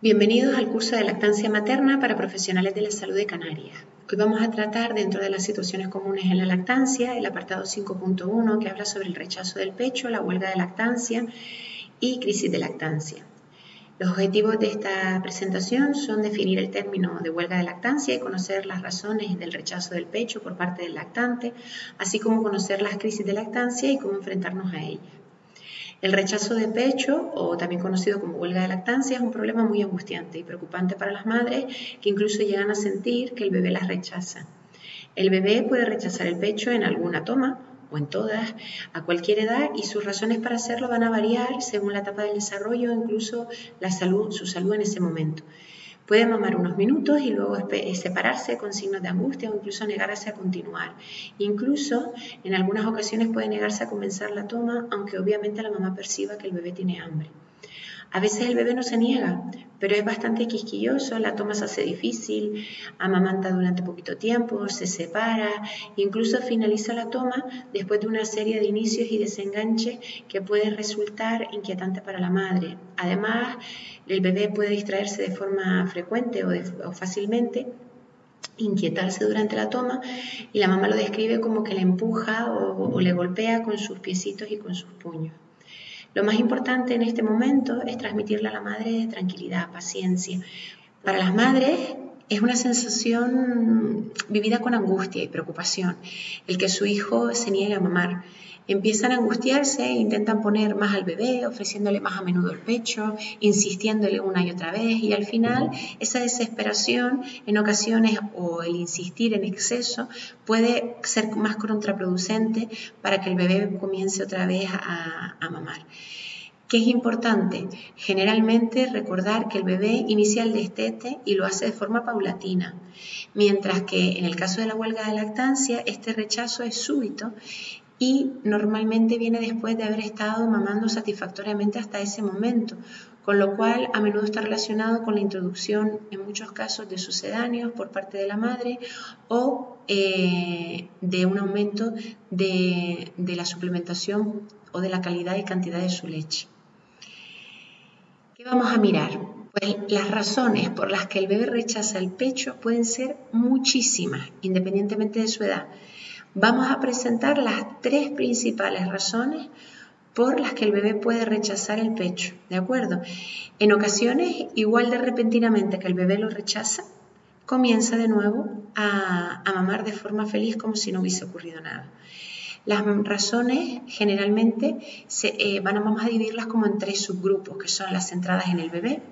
Bienvenidos al curso de lactancia materna para profesionales de la salud de Canarias. Hoy vamos a tratar dentro de las situaciones comunes en la lactancia el apartado 5.1 que habla sobre el rechazo del pecho, la huelga de lactancia y crisis de lactancia. Los objetivos de esta presentación son definir el término de huelga de lactancia y conocer las razones del rechazo del pecho por parte del lactante, así como conocer las crisis de lactancia y cómo enfrentarnos a ellas. El rechazo de pecho, o también conocido como huelga de lactancia, es un problema muy angustiante y preocupante para las madres que incluso llegan a sentir que el bebé las rechaza. El bebé puede rechazar el pecho en alguna toma o en todas, a cualquier edad, y sus razones para hacerlo van a variar según la etapa del desarrollo incluso la salud, su salud en ese momento. Puede mamar unos minutos y luego eh, separarse con signos de angustia o incluso negarse a continuar. Incluso en algunas ocasiones puede negarse a comenzar la toma, aunque obviamente la mamá perciba que el bebé tiene hambre. A veces el bebé no se niega, pero es bastante quisquilloso, la toma se hace difícil, amamanta durante poquito tiempo, se separa, incluso finaliza la toma después de una serie de inicios y desenganches que puede resultar inquietante para la madre. Además, el bebé puede distraerse de forma frecuente o, fácilmente inquietarse durante la toma y la mamá lo describe como que le empuja o le golpea con sus piecitos y con sus puños. Lo más importante en este momento es transmitirle a la madre tranquilidad, paciencia. Para las madres es una sensación vivida con angustia y preocupación el que su hijo se niegue a mamar. Empiezan a angustiarse e intentan poner más al bebé, ofreciéndole más a menudo el pecho, insistiéndole una y otra vez y al final esa desesperación en ocasiones o el insistir en exceso puede ser más contraproducente para que el bebé comience otra vez a, a mamar. ¿Qué es importante? Generalmente recordar que el bebé inicia el destete y lo hace de forma paulatina, mientras que en el caso de la huelga de lactancia este rechazo es súbito y normalmente viene después de haber estado mamando satisfactoriamente hasta ese momento, con lo cual a menudo está relacionado con la introducción en muchos casos de sucedáneos por parte de la madre o eh, de un aumento de la suplementación o de la calidad y cantidad de su leche. ¿Qué vamos a mirar? Pues las razones por las que el bebé rechaza el pecho pueden ser muchísimas, independientemente de su edad. Vamos a presentar las tres principales razones por las que el bebé puede rechazar el pecho, ¿de acuerdo? En ocasiones, igual de repentinamente que el bebé lo rechaza, comienza de nuevo a, mamar de forma feliz como si no hubiese ocurrido nada. Las razones generalmente se, eh, van a, vamos a dividirlas como en tres subgrupos, que son las centradas en el bebé,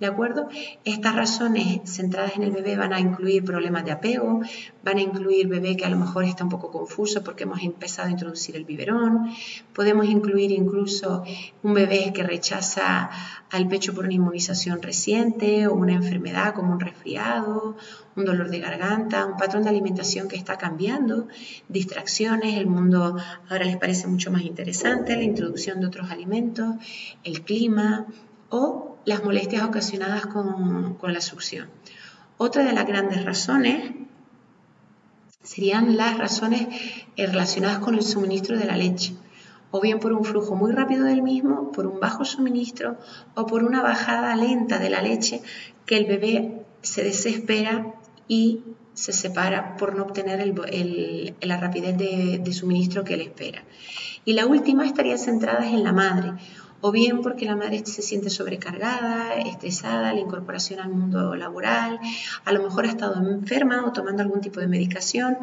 ¿de acuerdo? Estas razones centradas en el bebé van a incluir problemas de apego, van a incluir bebé que a lo mejor está un poco confuso porque hemos empezado a introducir el biberón, podemos incluir incluso un bebé que rechaza al pecho por una inmunización reciente o una enfermedad como un resfriado, un dolor de garganta, un patrón de alimentación que está cambiando, distracciones, el mundo ahora les parece mucho más interesante, la introducción de otros alimentos, el clima o las molestias ocasionadas con, la succión. Otra de las grandes razones serían las razones relacionadas con el suministro de la leche o bien por un flujo muy rápido del mismo, por un bajo suministro o por una bajada lenta de la leche que el bebé se desespera y se separa por no obtener la rapidez de, suministro que él espera. Y la última estaría centrada en la madre, o bien porque la madre se siente sobrecargada, estresada, la incorporación al mundo laboral, a lo mejor ha estado enferma o tomando algún tipo de medicación,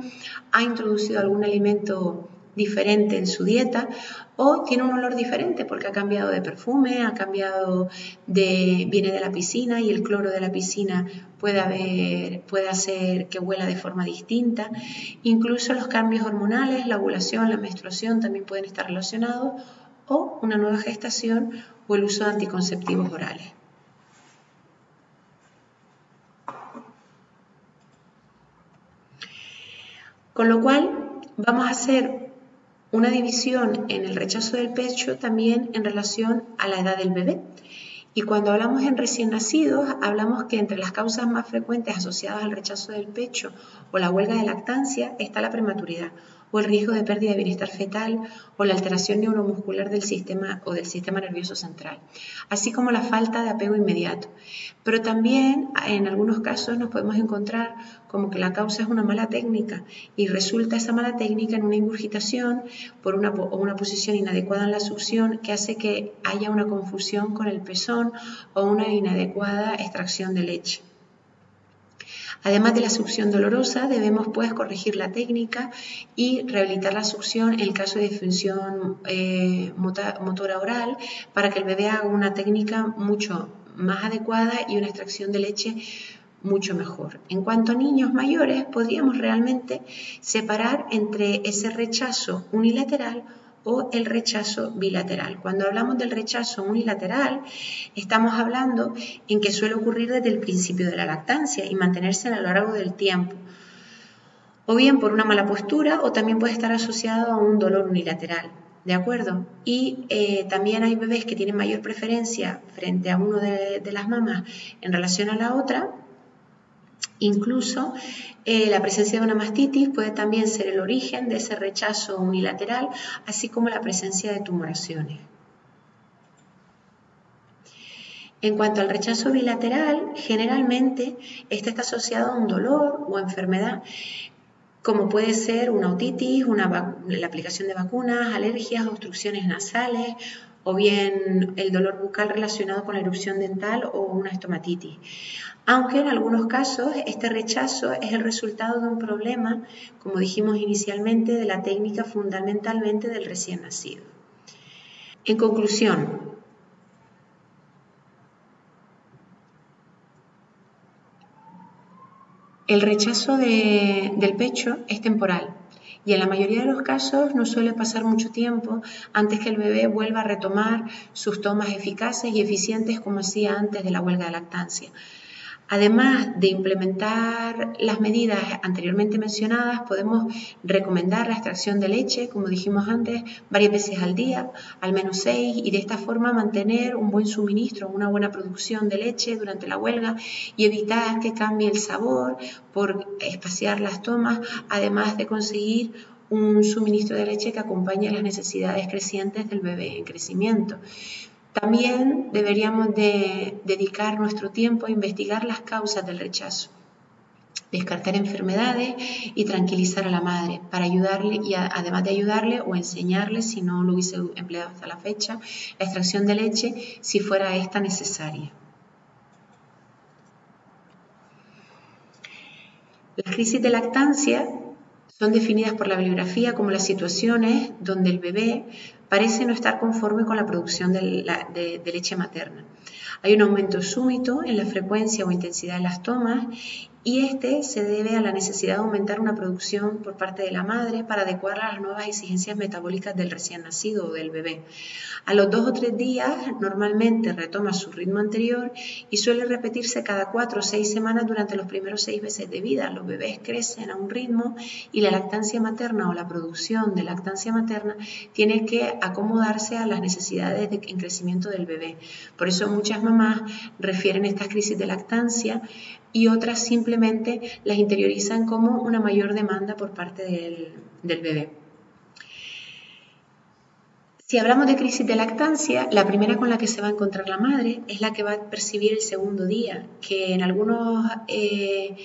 ha introducido algún alimento diferente en su dieta o tiene un olor diferente porque ha cambiado de perfume, ha cambiado de, viene de la piscina y el cloro de la piscina puede, haber, puede hacer que huela de forma distinta. Incluso los cambios hormonales, la ovulación, la menstruación también pueden estar relacionados o una nueva gestación o el uso de anticonceptivos orales. Con lo cual, vamos a hacer una división en el rechazo del pecho también en relación a la edad del bebé. Y cuando hablamos en recién nacidos, hablamos que entre las causas más frecuentes asociadas al rechazo del pecho o la huelga de lactancia está la prematuridad o el riesgo de pérdida de bienestar fetal o la alteración neuromuscular del sistema o del sistema nervioso central, así como la falta de apego inmediato. Pero también en algunos casos nos podemos encontrar como que la causa es una mala técnica y resulta esa mala técnica en una ingurgitación por una, o una posición inadecuada en la succión que hace que haya una confusión con el pezón o una inadecuada extracción de leche. Además de la succión dolorosa, debemos pues corregir la técnica y rehabilitar la succión en el caso de disfunción eh, motora oral para que el bebé haga una técnica mucho más adecuada y una extracción de leche mucho mejor. En cuanto a niños mayores, podríamos realmente separar entre ese rechazo unilateral o el rechazo bilateral. Cuando hablamos del rechazo unilateral, estamos hablando en que suele ocurrir desde el principio de la lactancia y mantenerse a lo largo del tiempo. O bien por una mala postura o también puede estar asociado a un dolor unilateral. ¿De acuerdo? Y eh, también hay bebés que tienen mayor preferencia frente a uno de, de las mamás en relación a la otra, Incluso eh, la presencia de una mastitis puede también ser el origen de ese rechazo unilateral, así como la presencia de tumoraciones. En cuanto al rechazo bilateral, generalmente este está asociado a un dolor o enfermedad, como puede ser una otitis, la aplicación de vacunas, alergias, obstrucciones nasales o bien el dolor bucal relacionado con la erupción dental o una estomatitis. Aunque en algunos casos este rechazo es el resultado de un problema, como dijimos inicialmente, de la técnica fundamentalmente del recién nacido. En conclusión, el rechazo del pecho es temporal y en la mayoría de los casos no suele pasar mucho tiempo antes que el bebé vuelva a retomar sus tomas eficaces y eficientes como hacía antes de la huelga de lactancia. Además de implementar las medidas anteriormente mencionadas, podemos recomendar la extracción de leche, como dijimos antes, varias veces al día, al menos seis, y de esta forma mantener un buen suministro, una buena producción de leche durante la huelga y evitar que cambie el sabor por espaciar las tomas, además de conseguir un suministro de leche que acompañe las necesidades crecientes del bebé en crecimiento. También deberíamos de dedicar nuestro tiempo a investigar las causas del rechazo, descartar enfermedades y tranquilizar a la madre para ayudarle y además de ayudarle o enseñarle, si no lo hubiese empleado hasta la fecha, la extracción de leche si fuera esta necesaria. Las crisis de lactancia son definidas por la bibliografía como las situaciones donde el bebé parece no estar conforme con la producción de, leche materna. Hay un aumento súbito en la frecuencia o intensidad de las tomas y este se debe a la necesidad de aumentar una producción por parte de la madre para adecuarla a las nuevas exigencias metabólicas del recién nacido o del bebé. A los dos o tres días normalmente retoma su ritmo anterior y suele repetirse cada cuatro o seis semanas durante los primeros seis meses de vida. Los bebés crecen a un ritmo y la lactancia materna o la producción de lactancia materna tiene que acomodarse a las necesidades de, en crecimiento del bebé. Por eso muchas mamás refieren estas crisis de lactancia y otras simplemente las interiorizan como una mayor demanda por parte del, bebé. Si hablamos de crisis de lactancia, la primera con la que se va a encontrar la madre es la que va a percibir el segundo día, que en algunos eh,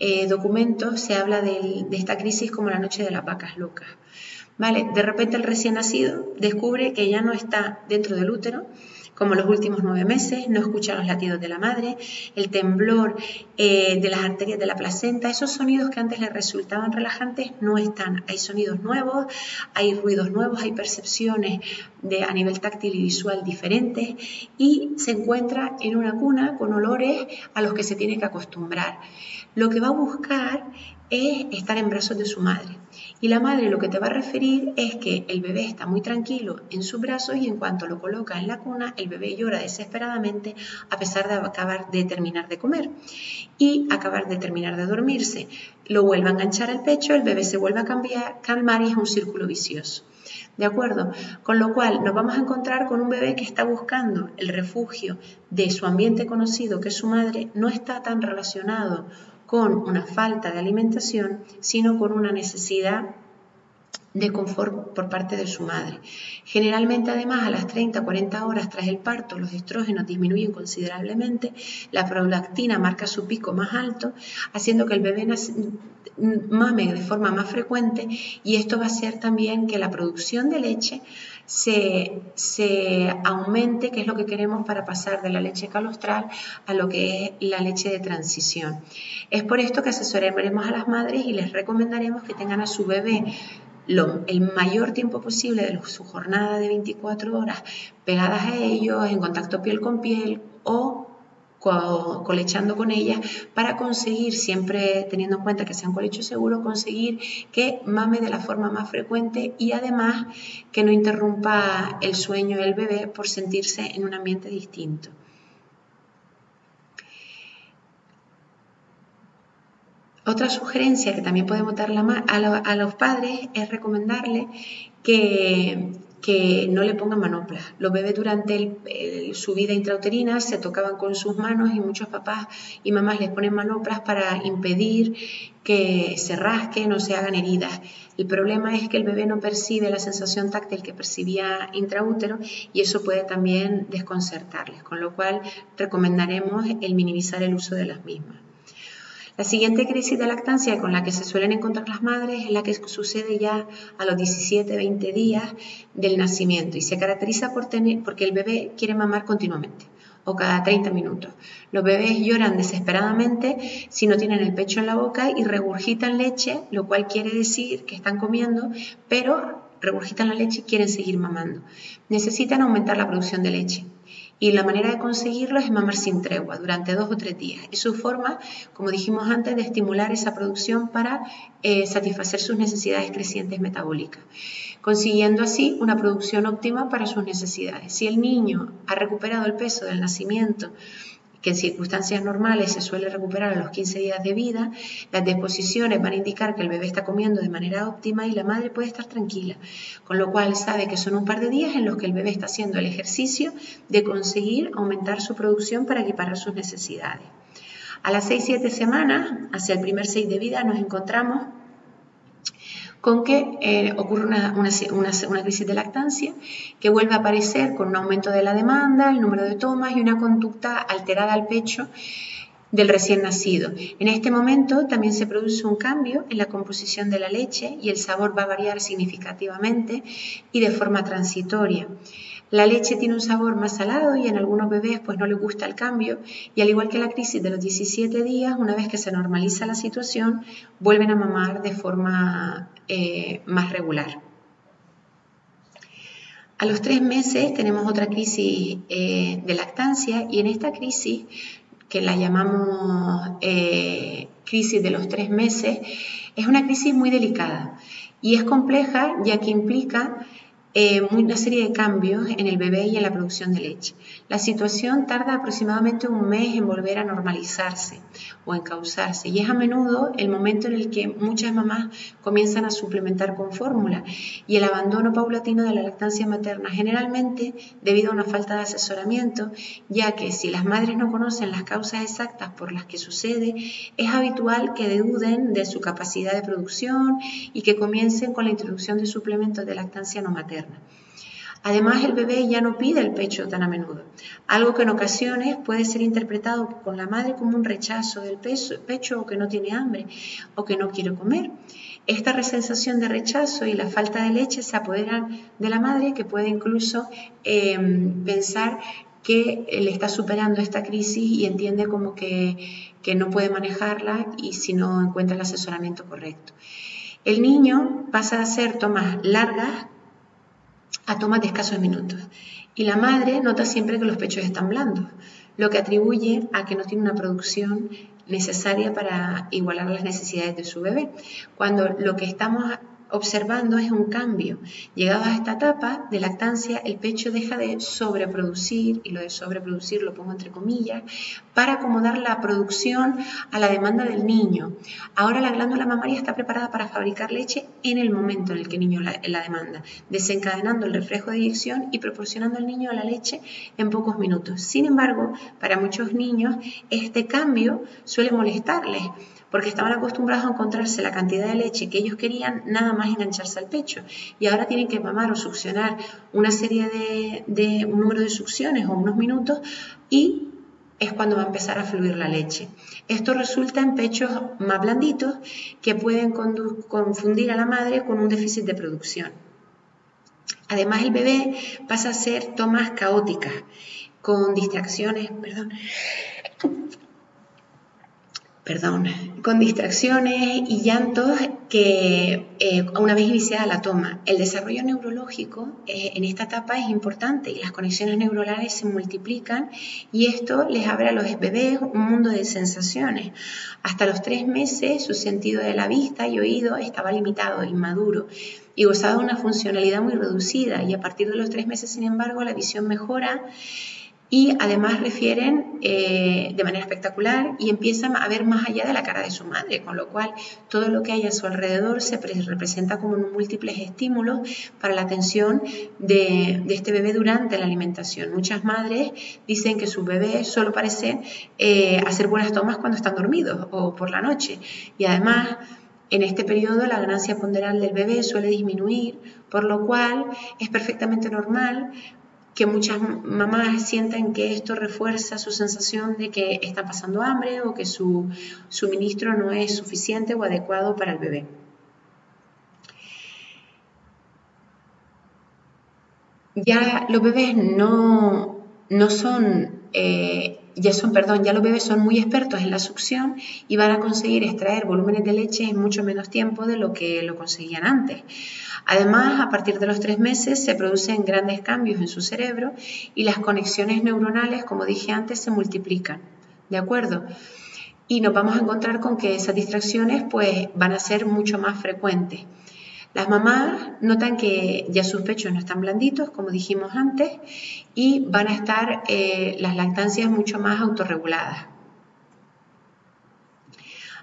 eh, documentos se habla de, de esta crisis como la noche de las vacas locas. ¿Vale? De repente el recién nacido descubre que ya no está dentro del útero, como los últimos nueve meses, no escucha los latidos de la madre, el temblor eh, de las arterias de la placenta, esos sonidos que antes le resultaban relajantes no están. Hay sonidos nuevos, hay ruidos nuevos, hay percepciones de, a nivel táctil y visual diferentes y se encuentra en una cuna con olores a los que se tiene que acostumbrar. Lo que va a buscar es estar en brazos de su madre. Y la madre lo que te va a referir es que el bebé está muy tranquilo en sus brazos y en cuanto lo coloca en la cuna, el bebé llora desesperadamente a pesar de acabar de terminar de comer y acabar de terminar de dormirse. Lo vuelve a enganchar al pecho, el bebé se vuelve a cambiar, calmar y es un círculo vicioso. ¿De acuerdo? Con lo cual nos vamos a encontrar con un bebé que está buscando el refugio de su ambiente conocido, que su madre no está tan relacionado con una falta de alimentación, sino con una necesidad de confort por parte de su madre. Generalmente, además, a las 30 40 horas tras el parto, los estrógenos disminuyen considerablemente, la prolactina marca su pico más alto, haciendo que el bebé mame de forma más frecuente y esto va a hacer también que la producción de leche se, aumente, que es lo que queremos para pasar de la leche calostral a lo que es la leche de transición. Es por esto que asesoraremos a las madres y les recomendaremos que tengan a su bebé el mayor tiempo posible de su jornada de 24 horas pegadas a ellos, en contacto piel con piel o colechando con ella para conseguir, siempre teniendo en cuenta que sea un colecho seguro, conseguir que mame de la forma más frecuente y además que no interrumpa el sueño del bebé por sentirse en un ambiente distinto. Otra sugerencia que también podemos dar a, los padres es recomendarle que que no le pongan manoplas. Los bebés durante su vida intrauterina se tocaban con sus manos y muchos papás y mamás les ponen manoplas para impedir que se rasquen o se hagan heridas. El problema es que el bebé no percibe la sensación táctil que percibía intraútero y eso puede también desconcertarles, con lo cual recomendaremos el minimizar el uso de las mismas. La siguiente crisis de lactancia con la que se suelen encontrar las madres es la que sucede ya a los 17-20 días del nacimiento y se caracteriza por tener, porque el bebé quiere mamar continuamente o cada 30 minutos. Los bebés lloran desesperadamente si no tienen el pecho en la boca y regurgitan leche, lo cual quiere decir que están comiendo, pero regurgitan la leche y quieren seguir mamando. Necesitan aumentar la producción de leche y la manera de conseguirlo es mamar sin tregua durante dos o tres días. Es su forma, como dijimos antes, de estimular esa producción para eh, satisfacer sus necesidades crecientes metabólicas, consiguiendo así una producción óptima para sus necesidades. Si el niño ha recuperado el peso del nacimiento, que en circunstancias normales se suele recuperar a los 15 días de vida, las deposiciones van a indicar que el bebé está comiendo de manera óptima y la madre puede estar tranquila, con lo cual sabe que son un par de días en los que el bebé está haciendo el ejercicio de conseguir aumentar su producción para equiparar sus necesidades. A las 6-7 semanas, hacia el primer 6 de vida, nos encontramos con que eh, ocurre una, una, crisis de lactancia que vuelve a aparecer con un aumento de la demanda, el número de tomas y una conducta alterada al pecho del recién nacido. En este momento también se produce un cambio en la composición de la leche y el sabor va a variar significativamente y de forma transitoria. La leche tiene un sabor más salado y en algunos bebés pues no les gusta el cambio y al igual que la crisis de los 17 días, una vez que se normaliza la situación, vuelven a mamar de forma eh, más regular. A los tres meses tenemos otra crisis eh, de lactancia y en esta crisis, que la llamamos eh, crisis de los tres meses, es una crisis muy delicada y es compleja ya que implica eh, una serie de cambios en el bebé y en la producción de leche. La situación tarda aproximadamente un mes en volver a normalizarse o en causarse y es a menudo el momento en el que muchas mamás comienzan a suplementar con fórmula y el abandono paulatino de la lactancia materna generalmente debido a una falta de asesoramiento ya que si las madres no conocen las causas exactas por las que sucede es habitual que duden de su capacidad de producción y que comiencen con la introducción de suplementos de lactancia no materna. Además, el bebé ya no pide el pecho tan a menudo, algo que en ocasiones puede ser interpretado con la madre como un rechazo del pecho o que no tiene hambre o que no quiere comer. Esta sensación de rechazo y la falta de leche se apoderan de la madre que puede incluso em, pensar que le está superando esta crisis y entiende como que, que no puede manejarla y si no encuentra el asesoramiento correcto. El niño pasa a hacer tomas largas a tomas de escasos minutos y la madre nota siempre que los pechos están blandos, lo que atribuye a que no tiene una producción necesaria para igualar las necesidades de su bebé. Cuando lo que estamos observando es un cambio. Llegado a esta etapa de lactancia, el pecho deja de sobreproducir, y lo de sobreproducir lo pongo entre comillas, para acomodar la producción a la demanda del niño. Ahora la glándula mamaria está preparada para fabricar leche en el momento en el que el niño la, la demanda, desencadenando el reflejo de eyección y proporcionando al niño la leche en pocos minutos. Sin embargo, para muchos niños este cambio suele molestarles porque estaban acostumbrados a encontrarse la cantidad de leche que ellos querían nada más engancharse al pecho y ahora tienen que mamar o succionar una serie de, un número de succiones o unos minutos y es cuando va a empezar a fluir la leche. Esto resulta en pechos más blanditos que pueden confundir a la madre con un déficit de producción. Además, el bebé pasa a ser tomas caóticas, con distracciones, perdón, perdón, con distracciones y llantos que eh, una vez iniciada la toma. El desarrollo neurológico eh, en esta etapa es importante y las conexiones neuronales se multiplican y esto les abre a los bebés un mundo de sensaciones. Hasta los tres meses su sentido de la vista y oído estaba limitado, inmaduro y gozaba de una funcionalidad muy reducida y a partir de los tres meses, sin embargo, la visión mejora y además refieren eh, de manera espectacular y empiezan a ver más allá de la cara de su madre, con lo cual todo lo que hay a su alrededor se representa como múltiples estímulos para la atención de, este bebé durante la alimentación. Muchas madres dicen que su bebé solo parece eh, hacer buenas tomas cuando están dormidos o por la noche y además en este periodo la ganancia ponderal del bebé suele disminuir, por lo cual es perfectamente normal que muchas mamás sienten que esto refuerza su sensación de que está pasando hambre o que su suministro no es suficiente o adecuado para el bebé. Ya los bebés no, no son, eh, perdón, ya los bebés son muy expertos en la succión y van a conseguir extraer volúmenes de leche en mucho menos tiempo de lo que lo conseguían antes. Además, a partir de los tres meses se producen grandes cambios en su cerebro y las conexiones neuronales, como dije antes, se multiplican. ¿De acuerdo? Y nos vamos a encontrar con que esas distracciones pues, van a ser mucho más frecuentes. Las mamás notan que ya sus pechos no están blanditos, como dijimos antes, y van a estar eh, las lactancias mucho más autorreguladas.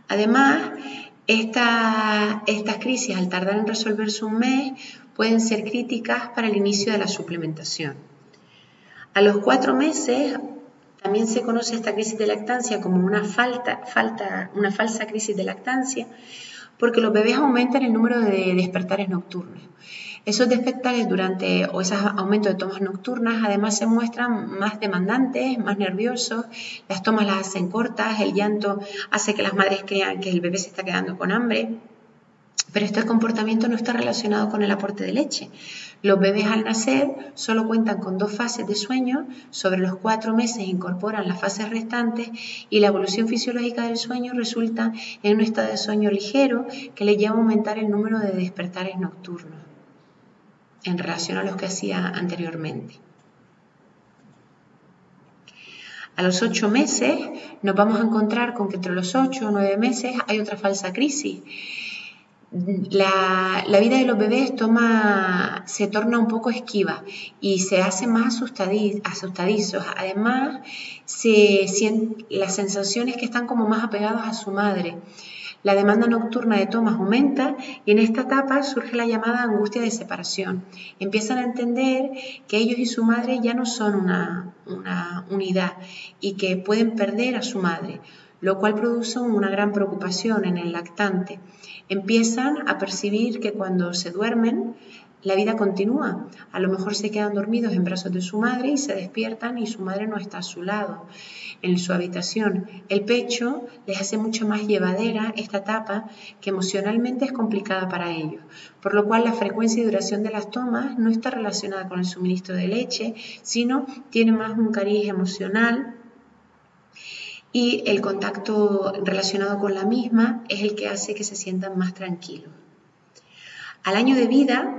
Además, estas crisis, al tardar en resolverse un mes, pueden ser críticas para el inicio de la suplementación. A los cuatro meses, también se conoce esta crisis de lactancia como una, falta, falta, una falsa crisis de lactancia, porque los bebés aumentan el número de despertares nocturnos. Esos despertares durante o esos aumentos de tomas nocturnas además se muestran más demandantes, más nerviosos, las tomas las hacen cortas, el llanto hace que las madres crean que el bebé se está quedando con hambre. Pero este comportamiento no está relacionado con el aporte de leche. Los bebés al nacer solo cuentan con dos fases de sueño, sobre los cuatro meses incorporan las fases restantes y la evolución fisiológica del sueño resulta en un estado de sueño ligero que le lleva a aumentar el número de despertares nocturnos en relación a los que hacía anteriormente. A los ocho meses nos vamos a encontrar con que entre los ocho o nueve meses hay otra falsa crisis. La, vida de los bebés toma, se torna un poco esquiva y se hace más asustadizos. Además, se, las sensaciones que están como más apegados a su madre. La demanda nocturna de tomas aumenta y en esta etapa surge la llamada angustia de separación. Empiezan a entender que ellos y su madre ya no son una, unidad y que pueden perder a su madre, lo cual produce una gran preocupación en el lactante. Empiezan a percibir que cuando se duermen, la vida continúa. A lo mejor se quedan dormidos en brazos de su madre y se despiertan y su madre no está a su lado en su habitación. El pecho les hace mucho más llevadera esta etapa que emocionalmente es complicada para ellos, por lo cual la frecuencia y duración de las tomas no está relacionada con el suministro de leche, sino tiene más un cariz emocional y el contacto relacionado con la misma es el que hace que se sientan más tranquilos. Al año de vida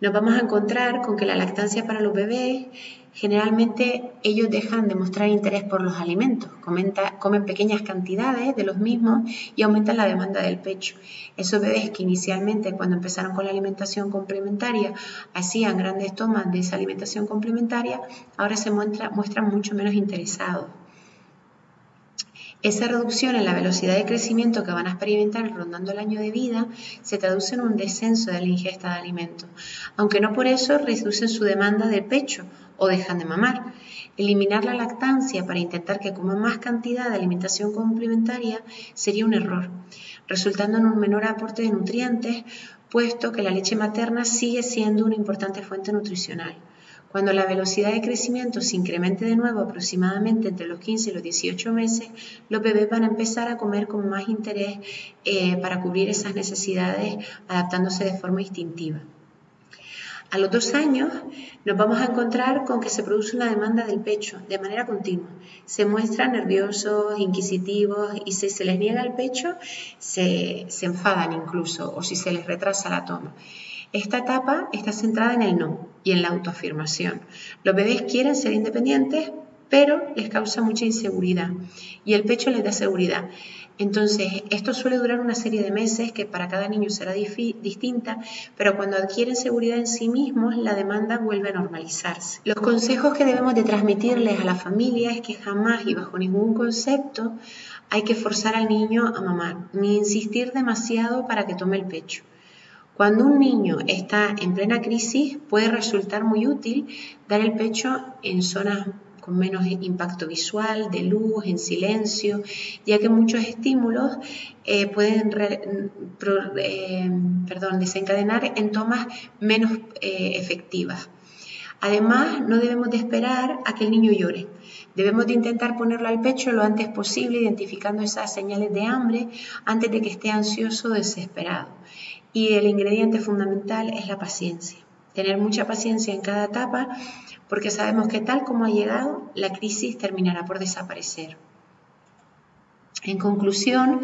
nos vamos a encontrar con que la lactancia para los bebés, generalmente ellos dejan de mostrar interés por los alimentos, comen pequeñas cantidades de los mismos y aumentan la demanda del pecho. Esos bebés que inicialmente cuando empezaron con la alimentación complementaria hacían grandes tomas de esa alimentación complementaria, ahora se muestran mucho menos interesados. Esa reducción en la velocidad de crecimiento que van a experimentar rondando el año de vida se traduce en un descenso de la ingesta de alimentos, aunque no por eso reducen su demanda de pecho o dejan de mamar. Eliminar la lactancia para intentar que coman más cantidad de alimentación complementaria sería un error, resultando en un menor aporte de nutrientes, puesto que la leche materna sigue siendo una importante fuente nutricional. Cuando la velocidad de crecimiento se incremente de nuevo aproximadamente entre los 15 y los 18 meses, los bebés van a empezar a comer con más interés eh, para cubrir esas necesidades, adaptándose de forma instintiva. A los dos años nos vamos a encontrar con que se produce una demanda del pecho de manera continua. Se muestran nerviosos, inquisitivos y si se les niega el pecho, se, se enfadan incluso o si se les retrasa la toma. Esta etapa está centrada en el no y en la autoafirmación. Los bebés quieren ser independientes, pero les causa mucha inseguridad y el pecho les da seguridad. Entonces, esto suele durar una serie de meses que para cada niño será distinta, pero cuando adquieren seguridad en sí mismos, la demanda vuelve a normalizarse. Los consejos que debemos de transmitirles a la familia es que jamás y bajo ningún concepto hay que forzar al niño a mamar, ni insistir demasiado para que tome el pecho. Cuando un niño está en plena crisis, puede resultar muy útil dar el pecho en zonas con menos impacto visual, de luz, en silencio, ya que muchos estímulos eh, pueden eh, desencadenar en tomas menos eh, efectivas. Además, no debemos de esperar a que el niño llore. Debemos de intentar ponerlo al pecho lo antes posible, identificando esas señales de hambre antes de que esté ansioso o desesperado. Y el ingrediente fundamental es la paciencia. Tener mucha paciencia en cada etapa porque sabemos que tal como ha llegado, la crisis terminará por desaparecer. En conclusión,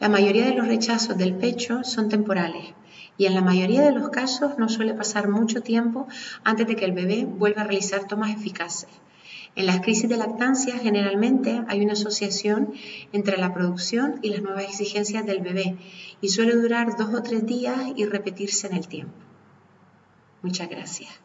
la mayoría de los rechazos del pecho son temporales y en la mayoría de los casos no suele pasar mucho tiempo antes de que el bebé vuelva a realizar tomas eficaces. En las crisis de lactancia generalmente hay una asociación entre la producción y las nuevas exigencias del bebé y suele durar dos o tres días y repetirse en el tiempo. Muchas gracias.